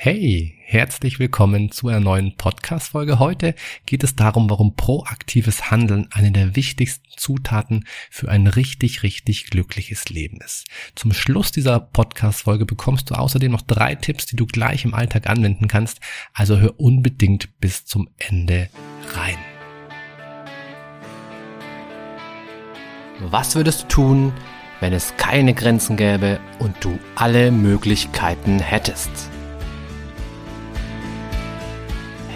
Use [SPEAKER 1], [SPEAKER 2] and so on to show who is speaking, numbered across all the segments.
[SPEAKER 1] Hey, herzlich willkommen zu einer neuen Podcast-Folge. Heute geht es darum, warum proaktives Handeln eine der wichtigsten Zutaten für ein richtig, richtig glückliches Leben ist. Zum Schluss dieser Podcast-Folge bekommst du außerdem noch drei Tipps, die du gleich im Alltag anwenden kannst. Also hör unbedingt bis zum Ende rein. Was würdest du tun, wenn es keine Grenzen gäbe und du alle Möglichkeiten hättest?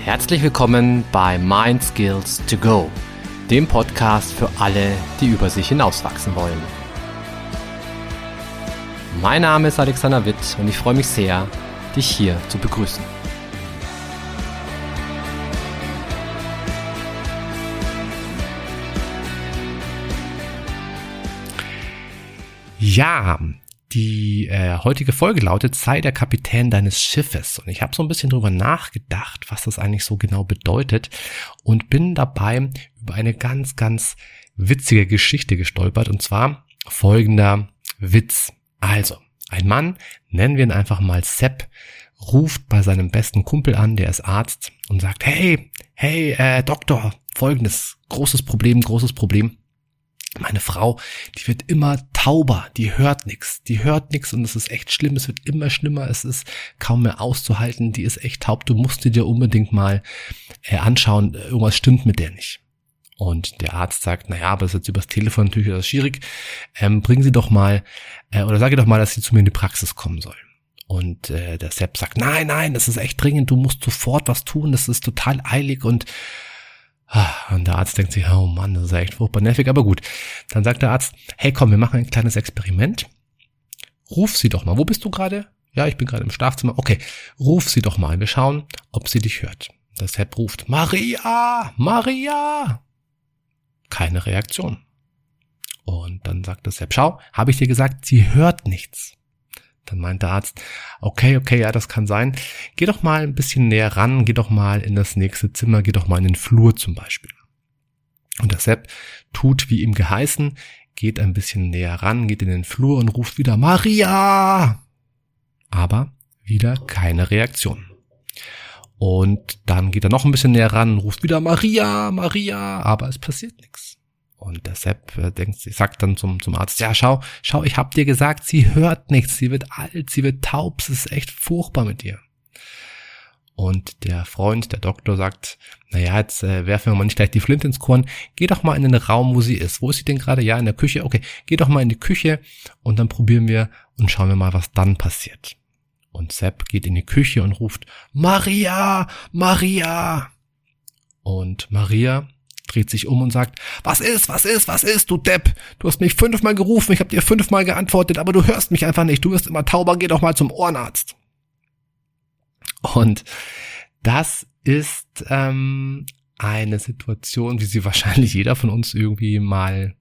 [SPEAKER 1] Herzlich willkommen bei Mind Skills to Go, dem Podcast für alle, die über sich hinauswachsen wollen. Mein Name ist Alexander Witt und ich freue mich sehr, dich hier zu begrüßen. Ja, die äh, heutige Folge lautet, sei der Kapitän deines Schiffes. Und ich habe so ein bisschen drüber nachgedacht, was das eigentlich so genau bedeutet und bin dabei über eine ganz, ganz witzige Geschichte gestolpert. Und zwar folgender Witz. Also, ein Mann, nennen wir ihn einfach mal Sepp, ruft bei seinem besten Kumpel an, der ist Arzt, und sagt, hey, hey, äh, Doktor, folgendes, großes Problem, großes Problem. Meine Frau, die wird immer tauber, die hört nix, die hört nix und es ist echt schlimm, es wird immer schlimmer, es ist kaum mehr auszuhalten, die ist echt taub, du musst dir unbedingt mal äh, anschauen, irgendwas stimmt mit der nicht. Und der Arzt sagt, naja, aber das ist jetzt übers Telefon natürlich das schwierig, ähm, bringen Sie doch mal, äh, oder sage doch mal, dass sie zu mir in die Praxis kommen soll. Und äh, der Sepp sagt, nein, nein, das ist echt dringend, du musst sofort was tun, das ist total eilig und und der Arzt denkt sich, oh Mann, das ist echt furchtbar nervig, aber gut. Dann sagt der Arzt, hey komm, wir machen ein kleines Experiment. Ruf sie doch mal. Wo bist du gerade? Ja, ich bin gerade im Schlafzimmer. Okay, ruf sie doch mal. Wir schauen, ob sie dich hört. Das Sepp ruft, Maria, Maria. Keine Reaktion. Und dann sagt das Sepp, schau, habe ich dir gesagt, sie hört nichts. Dann meint der Arzt, okay, okay, ja, das kann sein. Geh doch mal ein bisschen näher ran, geh doch mal in das nächste Zimmer, geh doch mal in den Flur zum Beispiel. Und der Sepp tut wie ihm geheißen, geht ein bisschen näher ran, geht in den Flur und ruft wieder Maria! Aber wieder keine Reaktion. Und dann geht er noch ein bisschen näher ran ruft wieder Maria, Maria, aber es passiert nichts. Und der Sepp äh, denkt, sagt dann zum, zum Arzt, ja, schau, schau, ich hab dir gesagt, sie hört nichts, sie wird alt, sie wird taub, es ist echt furchtbar mit ihr. Und der Freund, der Doktor sagt, naja, jetzt äh, werfen wir mal nicht gleich die Flinte ins Korn, geh doch mal in den Raum, wo sie ist. Wo ist sie denn gerade? Ja, in der Küche. Okay, geh doch mal in die Küche und dann probieren wir und schauen wir mal, was dann passiert. Und Sepp geht in die Küche und ruft, Maria, Maria. Und Maria dreht sich um und sagt, was ist, was ist, was ist, du Depp? Du hast mich fünfmal gerufen, ich habe dir fünfmal geantwortet, aber du hörst mich einfach nicht. Du wirst immer tauber, geh doch mal zum Ohrenarzt. Und das ist ähm, eine Situation, wie sie wahrscheinlich jeder von uns irgendwie mal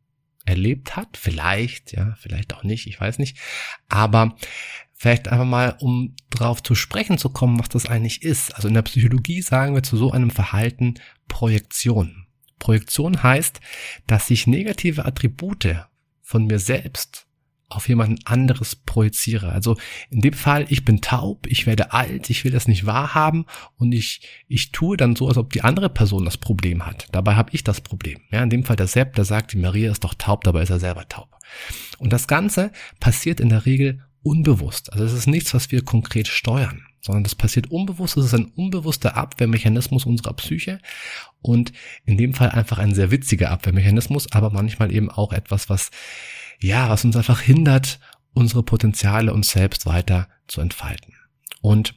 [SPEAKER 1] erlebt hat. Vielleicht, ja, vielleicht auch nicht, ich weiß nicht. Aber vielleicht einfach mal, um drauf zu sprechen zu kommen, was das eigentlich ist. Also in der Psychologie sagen wir zu so einem Verhalten Projektion. Projektion heißt, dass ich negative Attribute von mir selbst auf jemanden anderes projiziere. Also in dem Fall, ich bin taub, ich werde alt, ich will das nicht wahrhaben und ich, ich tue dann so, als ob die andere Person das Problem hat. Dabei habe ich das Problem. Ja, in dem Fall der Sepp, der sagt, die Maria ist doch taub, dabei ist er selber taub. Und das Ganze passiert in der Regel unbewusst. Also es ist nichts, was wir konkret steuern sondern das passiert unbewusst. Das ist ein unbewusster Abwehrmechanismus unserer Psyche und in dem Fall einfach ein sehr witziger Abwehrmechanismus, aber manchmal eben auch etwas, was ja, was uns einfach hindert, unsere Potenziale uns selbst weiter zu entfalten. Und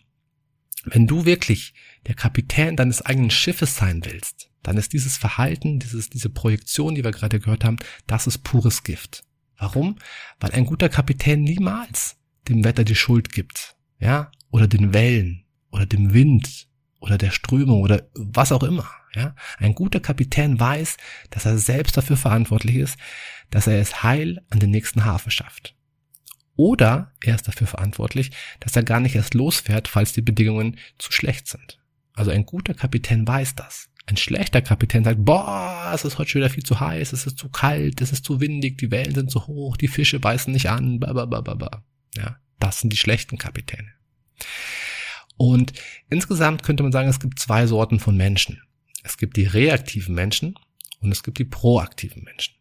[SPEAKER 1] wenn du wirklich der Kapitän deines eigenen Schiffes sein willst, dann ist dieses Verhalten, dieses, diese Projektion, die wir gerade gehört haben, das ist pures Gift. Warum? Weil ein guter Kapitän niemals dem Wetter die Schuld gibt. Ja, oder den Wellen oder dem Wind oder der Strömung oder was auch immer. Ja, ein guter Kapitän weiß, dass er selbst dafür verantwortlich ist, dass er es heil an den nächsten Hafen schafft. Oder er ist dafür verantwortlich, dass er gar nicht erst losfährt, falls die Bedingungen zu schlecht sind. Also ein guter Kapitän weiß das. Ein schlechter Kapitän sagt, boah, es ist heute schon wieder viel zu heiß, es ist zu kalt, es ist zu windig, die Wellen sind zu hoch, die Fische beißen nicht an, ba, ba, ba, ba, ba. Ja, das sind die schlechten Kapitäne. Und insgesamt könnte man sagen, es gibt zwei Sorten von Menschen. Es gibt die reaktiven Menschen und es gibt die proaktiven Menschen.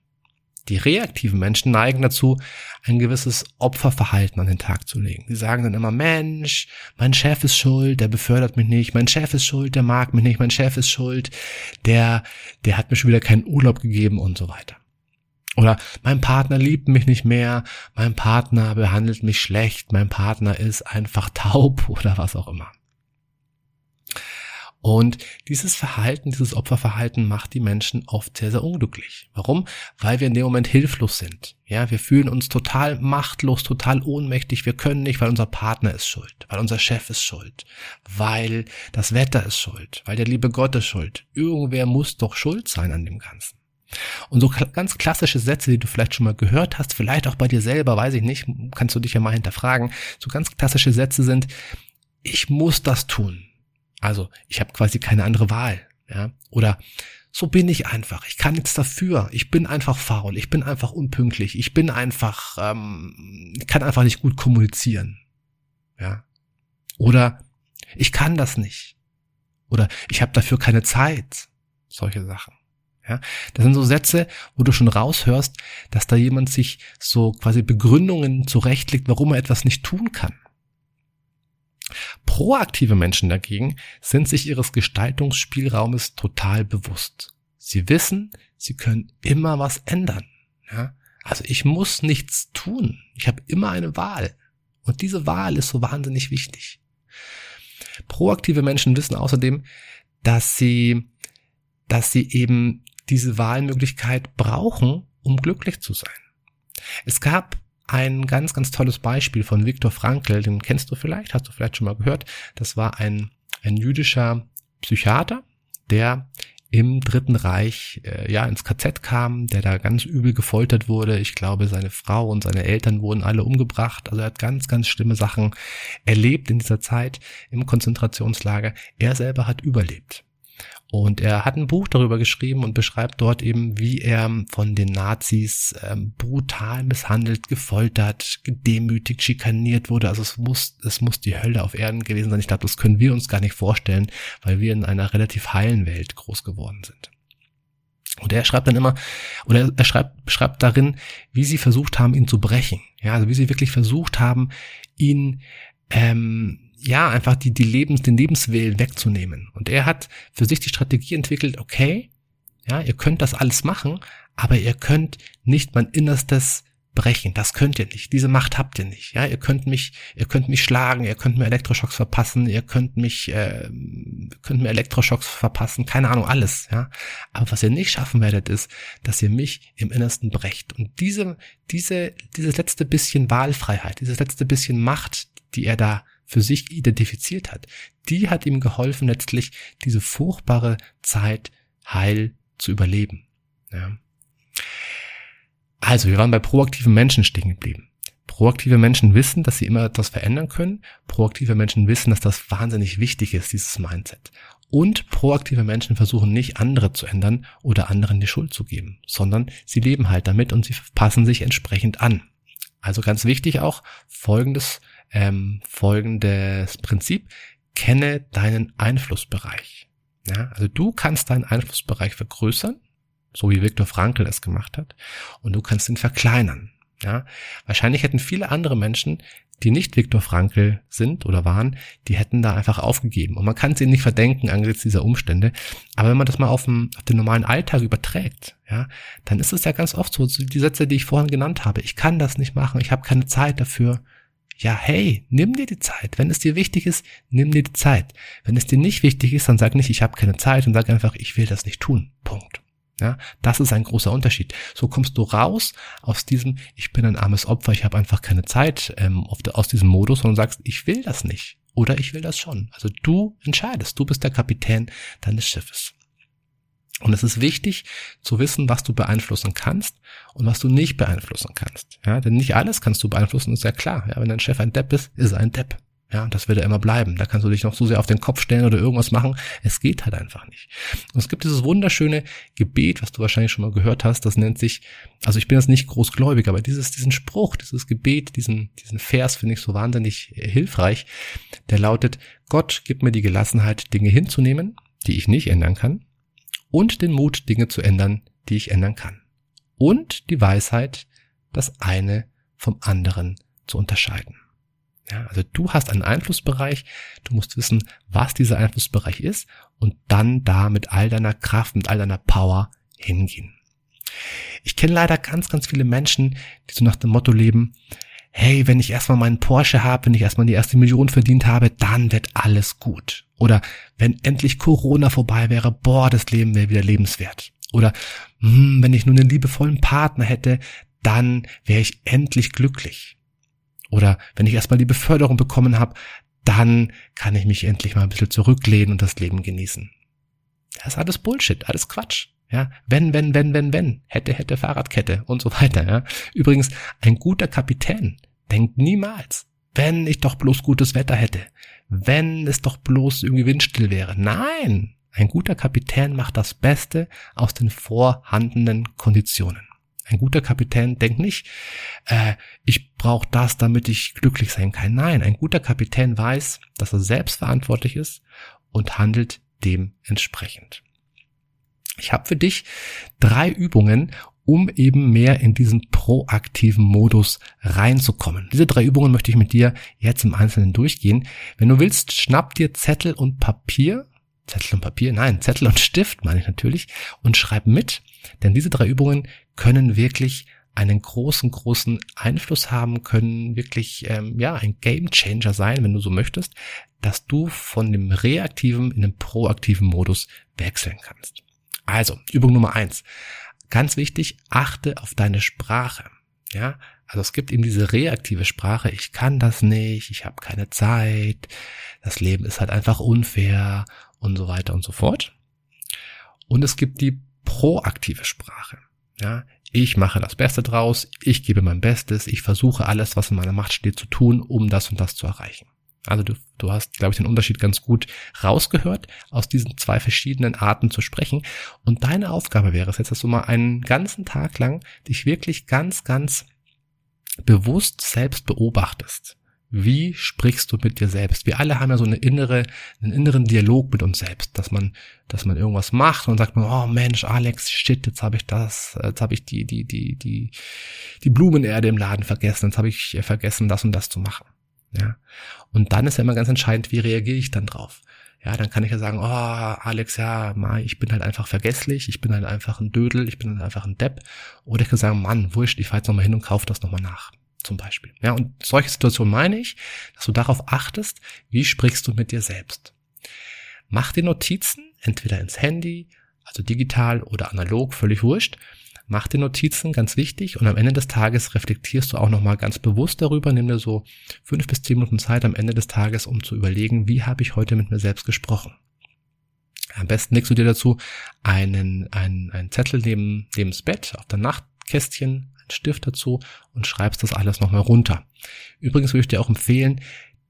[SPEAKER 1] Die reaktiven Menschen neigen dazu, ein gewisses Opferverhalten an den Tag zu legen. Die sagen dann immer, Mensch, mein Chef ist schuld, der befördert mich nicht, mein Chef ist schuld, der mag mich nicht, mein Chef ist schuld, der, der hat mir schon wieder keinen Urlaub gegeben und so weiter. Oder mein Partner liebt mich nicht mehr, mein Partner behandelt mich schlecht, mein Partner ist einfach taub oder was auch immer. Und dieses Verhalten, dieses Opferverhalten macht die Menschen oft sehr, sehr unglücklich. Warum? Weil wir in dem Moment hilflos sind. Ja, wir fühlen uns total machtlos, total ohnmächtig. Wir können nicht, weil unser Partner ist schuld, weil unser Chef ist schuld, weil das Wetter ist schuld, weil der liebe Gott ist schuld. Irgendwer muss doch schuld sein an dem Ganzen. Und so ganz klassische Sätze, die du vielleicht schon mal gehört hast, vielleicht auch bei dir selber, weiß ich nicht, kannst du dich ja mal hinterfragen. So ganz klassische Sätze sind, ich muss das tun. Also ich habe quasi keine andere Wahl. Ja? Oder so bin ich einfach. Ich kann nichts dafür. Ich bin einfach faul. Ich bin einfach unpünktlich. Ich bin einfach, ähm, ich kann einfach nicht gut kommunizieren. Ja. Oder ich kann das nicht. Oder ich habe dafür keine Zeit. Solche Sachen. Ja, das sind so Sätze, wo du schon raushörst, dass da jemand sich so quasi Begründungen zurechtlegt, warum er etwas nicht tun kann. Proaktive Menschen dagegen sind sich ihres Gestaltungsspielraumes total bewusst. Sie wissen, sie können immer was ändern. Ja? Also ich muss nichts tun. Ich habe immer eine Wahl. Und diese Wahl ist so wahnsinnig wichtig. Proaktive Menschen wissen außerdem, dass sie, dass sie eben diese Wahlmöglichkeit brauchen, um glücklich zu sein. Es gab ein ganz, ganz tolles Beispiel von Viktor Frankl, den kennst du vielleicht, hast du vielleicht schon mal gehört. Das war ein, ein jüdischer Psychiater, der im Dritten Reich äh, ja ins KZ kam, der da ganz übel gefoltert wurde. Ich glaube, seine Frau und seine Eltern wurden alle umgebracht. Also er hat ganz, ganz schlimme Sachen erlebt in dieser Zeit im Konzentrationslager. Er selber hat überlebt. Und er hat ein Buch darüber geschrieben und beschreibt dort eben, wie er von den Nazis ähm, brutal misshandelt, gefoltert, gedemütigt, schikaniert wurde. Also es muss, es muss die Hölle auf Erden gewesen sein. Ich glaube, das können wir uns gar nicht vorstellen, weil wir in einer relativ heilen Welt groß geworden sind. Und er schreibt dann immer, oder er schreibt, beschreibt darin, wie sie versucht haben, ihn zu brechen. Ja, also wie sie wirklich versucht haben, ihn ähm, ja, einfach die, die Lebens, den Lebenswillen wegzunehmen. Und er hat für sich die Strategie entwickelt, okay, ja, ihr könnt das alles machen, aber ihr könnt nicht mein Innerstes brechen. Das könnt ihr nicht. Diese Macht habt ihr nicht. Ja, ihr könnt mich, ihr könnt mich schlagen, ihr könnt mir Elektroschocks verpassen, ihr könnt mich, äh, könnt mir Elektroschocks verpassen, keine Ahnung, alles. Ja, aber was ihr nicht schaffen werdet, ist, dass ihr mich im Innersten brecht. Und diese, diese, dieses letzte bisschen Wahlfreiheit, dieses letzte bisschen Macht, die er da für sich identifiziert hat, die hat ihm geholfen, letztlich diese furchtbare Zeit heil zu überleben. Ja. Also, wir waren bei proaktiven Menschen stehen geblieben. Proaktive Menschen wissen, dass sie immer etwas verändern können. Proaktive Menschen wissen, dass das wahnsinnig wichtig ist, dieses Mindset. Und proaktive Menschen versuchen nicht, andere zu ändern oder anderen die Schuld zu geben, sondern sie leben halt damit und sie passen sich entsprechend an. Also ganz wichtig auch folgendes ähm, folgendes Prinzip. Kenne deinen Einflussbereich. Ja, also du kannst deinen Einflussbereich vergrößern, so wie Viktor Frankl es gemacht hat, und du kannst ihn verkleinern. Ja, wahrscheinlich hätten viele andere Menschen, die nicht Viktor Frankl sind oder waren, die hätten da einfach aufgegeben. Und man kann es ihnen nicht verdenken angesichts dieser Umstände. Aber wenn man das mal auf den, auf den normalen Alltag überträgt, ja, dann ist es ja ganz oft so, die Sätze, die ich vorhin genannt habe. Ich kann das nicht machen, ich habe keine Zeit dafür ja, hey, nimm dir die Zeit. Wenn es dir wichtig ist, nimm dir die Zeit. Wenn es dir nicht wichtig ist, dann sag nicht, ich habe keine Zeit und sag einfach, ich will das nicht tun. Punkt. Ja, das ist ein großer Unterschied. So kommst du raus aus diesem, ich bin ein armes Opfer, ich habe einfach keine Zeit ähm, aus diesem Modus und sagst, ich will das nicht oder ich will das schon. Also du entscheidest, du bist der Kapitän deines Schiffes. Und es ist wichtig zu wissen, was du beeinflussen kannst und was du nicht beeinflussen kannst. Ja, denn nicht alles kannst du beeinflussen, ist ja klar. Ja, wenn dein Chef ein Depp ist, ist er ein Depp. Ja, das wird ja immer bleiben. Da kannst du dich noch so sehr auf den Kopf stellen oder irgendwas machen. Es geht halt einfach nicht. Und es gibt dieses wunderschöne Gebet, was du wahrscheinlich schon mal gehört hast. Das nennt sich, also ich bin jetzt nicht großgläubig, aber dieses, diesen Spruch, dieses Gebet, diesen, diesen Vers finde ich so wahnsinnig hilfreich. Der lautet, Gott gibt mir die Gelassenheit, Dinge hinzunehmen, die ich nicht ändern kann, und den Mut, Dinge zu ändern, die ich ändern kann. Und die Weisheit, das eine vom anderen zu unterscheiden. Ja, also du hast einen Einflussbereich, du musst wissen, was dieser Einflussbereich ist und dann da mit all deiner Kraft, mit all deiner Power hingehen. Ich kenne leider ganz, ganz viele Menschen, die so nach dem Motto leben, hey, wenn ich erstmal meinen Porsche habe, wenn ich erstmal die erste Million verdient habe, dann wird alles gut. Oder wenn endlich Corona vorbei wäre, boah, das Leben wäre wieder lebenswert. Oder hm, wenn ich nur einen liebevollen Partner hätte, dann wäre ich endlich glücklich. Oder wenn ich erstmal die Beförderung bekommen habe, dann kann ich mich endlich mal ein bisschen zurücklehnen und das Leben genießen. Das ist alles Bullshit, alles Quatsch. Ja, wenn, wenn, wenn, wenn, wenn, hätte, hätte, Fahrradkette und so weiter. Ja. Übrigens, ein guter Kapitän denkt niemals, wenn ich doch bloß gutes Wetter hätte, wenn es doch bloß irgendwie windstill wäre. Nein, ein guter Kapitän macht das Beste aus den vorhandenen Konditionen. Ein guter Kapitän denkt nicht, äh, ich brauche das, damit ich glücklich sein kann. Nein, ein guter Kapitän weiß, dass er selbst verantwortlich ist und handelt dementsprechend. Ich habe für dich drei Übungen, um eben mehr in diesen proaktiven Modus reinzukommen. Diese drei Übungen möchte ich mit dir jetzt im Einzelnen durchgehen. Wenn du willst, schnapp dir Zettel und Papier. Zettel und Papier, nein, Zettel und Stift meine ich natürlich und schreib mit, denn diese drei Übungen können wirklich einen großen, großen Einfluss haben, können wirklich ähm, ja ein Game Changer sein, wenn du so möchtest, dass du von dem reaktiven in den proaktiven Modus wechseln kannst. Also Übung Nummer eins, ganz wichtig: Achte auf deine Sprache. Ja, also es gibt eben diese reaktive Sprache. Ich kann das nicht, ich habe keine Zeit, das Leben ist halt einfach unfair und so weiter und so fort. Und es gibt die proaktive Sprache. Ja, ich mache das Beste draus, ich gebe mein Bestes, ich versuche alles, was in meiner Macht steht, zu tun, um das und das zu erreichen. Also du, du hast, glaube ich, den Unterschied ganz gut rausgehört, aus diesen zwei verschiedenen Arten zu sprechen. Und deine Aufgabe wäre es jetzt, dass du mal einen ganzen Tag lang dich wirklich ganz, ganz bewusst selbst beobachtest. Wie sprichst du mit dir selbst? Wir alle haben ja so eine innere, einen inneren Dialog mit uns selbst, dass man, dass man irgendwas macht und sagt man, oh Mensch, Alex, shit, jetzt habe ich das, jetzt habe ich die, die, die, die, die Blumenerde im Laden vergessen, jetzt habe ich vergessen, das und das zu machen. Ja. Und dann ist ja immer ganz entscheidend, wie reagiere ich dann drauf? Ja, dann kann ich ja sagen, oh, Alex, ja, Mai, ich bin halt einfach vergesslich, ich bin halt einfach ein Dödel, ich bin halt einfach ein Depp. Oder ich kann sagen, Mann, wurscht, ich fahr jetzt nochmal hin und kaufe das nochmal nach zum Beispiel. Ja, und solche Situationen meine ich, dass du darauf achtest, wie sprichst du mit dir selbst. Mach dir Notizen, entweder ins Handy, also digital oder analog, völlig wurscht. Mach dir Notizen, ganz wichtig, und am Ende des Tages reflektierst du auch nochmal ganz bewusst darüber. Nimm dir so fünf bis zehn Minuten Zeit am Ende des Tages, um zu überlegen, wie habe ich heute mit mir selbst gesprochen. Am besten legst du dir dazu einen, einen, einen Zettel neben, neben das Bett auf der Nachtkästchen einen Stift dazu und schreibst das alles nochmal runter. Übrigens würde ich dir auch empfehlen,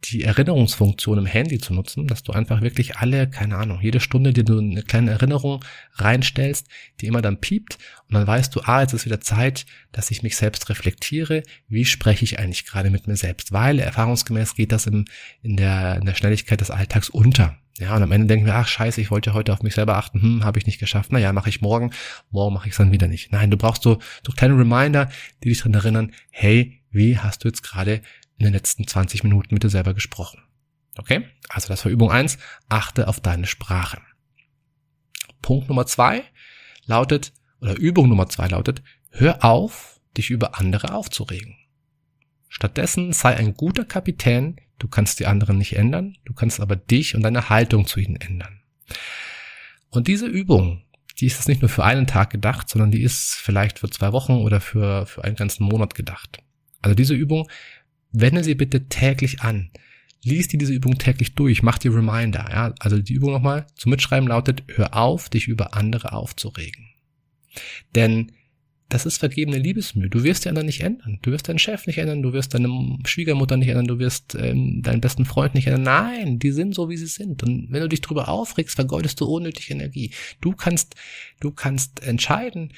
[SPEAKER 1] die Erinnerungsfunktion im Handy zu nutzen, dass du einfach wirklich alle, keine Ahnung, jede Stunde dir du eine kleine Erinnerung reinstellst, die immer dann piept und dann weißt du, ah, jetzt ist wieder Zeit, dass ich mich selbst reflektiere, wie spreche ich eigentlich gerade mit mir selbst, weil erfahrungsgemäß geht das im, in, der, in der Schnelligkeit des Alltags unter. Ja, und am Ende denken wir, ach scheiße, ich wollte heute auf mich selber achten, hm, habe ich nicht geschafft. Naja, mache ich morgen, morgen mache ich es dann wieder nicht. Nein, du brauchst so, so kleine Reminder, die dich daran erinnern, hey, wie hast du jetzt gerade in den letzten 20 Minuten mit dir selber gesprochen? Okay? Also das war Übung eins. achte auf deine Sprache. Punkt Nummer zwei lautet, oder Übung Nummer zwei lautet, hör auf, dich über andere aufzuregen. Stattdessen sei ein guter Kapitän, Du kannst die anderen nicht ändern, du kannst aber dich und deine Haltung zu ihnen ändern. Und diese Übung, die ist nicht nur für einen Tag gedacht, sondern die ist vielleicht für zwei Wochen oder für, für einen ganzen Monat gedacht. Also diese Übung, wende sie bitte täglich an. Lies dir diese Übung täglich durch, mach dir Reminder. Ja? Also die Übung nochmal zum Mitschreiben lautet, hör auf, dich über andere aufzuregen. Denn das ist vergebene Liebesmühe. Du wirst die anderen nicht ändern. Du wirst deinen Chef nicht ändern, du wirst deine Schwiegermutter nicht ändern, du wirst ähm, deinen besten Freund nicht ändern. Nein, die sind so, wie sie sind. Und wenn du dich drüber aufregst, vergeudest du unnötig Energie. Du kannst, du kannst entscheiden,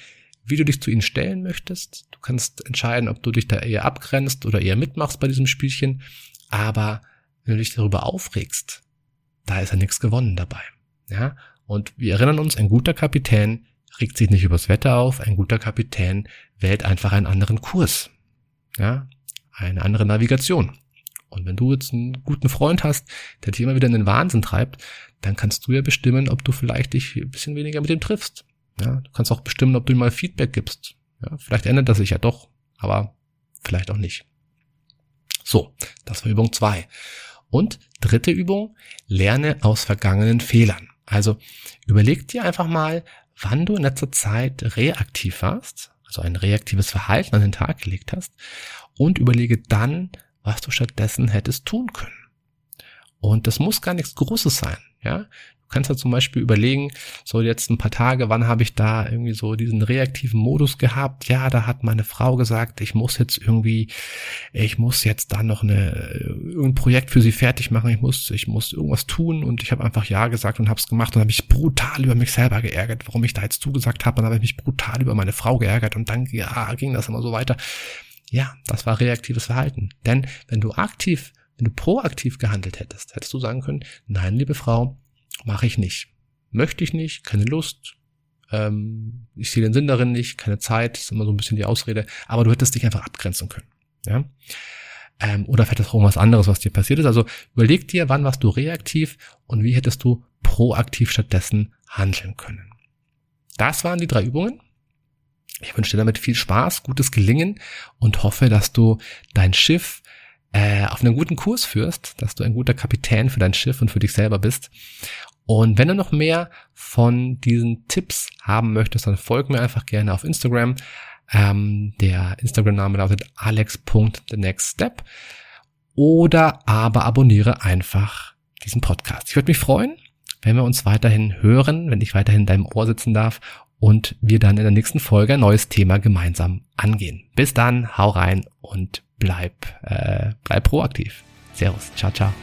[SPEAKER 1] wie du dich zu ihnen stellen möchtest. Du kannst entscheiden, ob du dich da eher abgrenzt oder eher mitmachst bei diesem Spielchen. Aber wenn du dich darüber aufregst, da ist ja nichts gewonnen dabei. Ja? Und wir erinnern uns, ein guter Kapitän regt sich nicht übers Wetter auf, ein guter Kapitän wählt einfach einen anderen Kurs. Ja, eine andere Navigation. Und wenn du jetzt einen guten Freund hast, der dich immer wieder in den Wahnsinn treibt, dann kannst du ja bestimmen, ob du vielleicht dich ein bisschen weniger mit ihm triffst. Ja, du kannst auch bestimmen, ob du ihm mal Feedback gibst. Ja, vielleicht ändert das sich ja doch, aber vielleicht auch nicht. So, das war Übung zwei. Und dritte Übung, lerne aus vergangenen Fehlern. Also überleg dir einfach mal, wann du in letzter Zeit reaktiv warst, also ein reaktives Verhalten an den Tag gelegt hast und überlege dann, was du stattdessen hättest tun können. Und das muss gar nichts Großes sein, ja. Du kannst ja zum Beispiel überlegen, so jetzt ein paar Tage, wann habe ich da irgendwie so diesen reaktiven Modus gehabt? Ja, da hat meine Frau gesagt, ich muss jetzt irgendwie, ich muss jetzt da noch eine, irgendein Projekt für sie fertig machen, ich muss, ich muss irgendwas tun und ich habe einfach Ja gesagt und habe es gemacht und habe mich brutal über mich selber geärgert, warum ich da jetzt zugesagt habe und habe mich brutal über meine Frau geärgert und dann ja, ging das immer so weiter. Ja, das war reaktives Verhalten. Denn wenn du aktiv, wenn du proaktiv gehandelt hättest, hättest du sagen können, nein, liebe Frau, mache ich nicht. Möchte ich nicht, keine Lust, ähm, ich sehe den Sinn darin nicht, keine Zeit, ist immer so ein bisschen die Ausrede, aber du hättest dich einfach abgrenzen können. Ja? Ähm, oder vielleicht ist auch irgendwas anderes, was dir passiert ist. Also überleg dir, wann warst du reaktiv und wie hättest du proaktiv stattdessen handeln können. Das waren die drei Übungen. Ich wünsche dir damit viel Spaß, gutes Gelingen und hoffe, dass du dein Schiff äh, auf einen guten Kurs führst, dass du ein guter Kapitän für dein Schiff und für dich selber bist. Und wenn du noch mehr von diesen Tipps haben möchtest, dann folg mir einfach gerne auf Instagram. Ähm, der Instagram-Name lautet alex.thenextstep oder aber abonniere einfach diesen Podcast. Ich würde mich freuen, wenn wir uns weiterhin hören, wenn ich weiterhin in deinem Ohr sitzen darf und wir dann in der nächsten Folge ein neues Thema gemeinsam angehen. Bis dann, hau rein und bleib, äh, bleib proaktiv. Servus, ciao, ciao.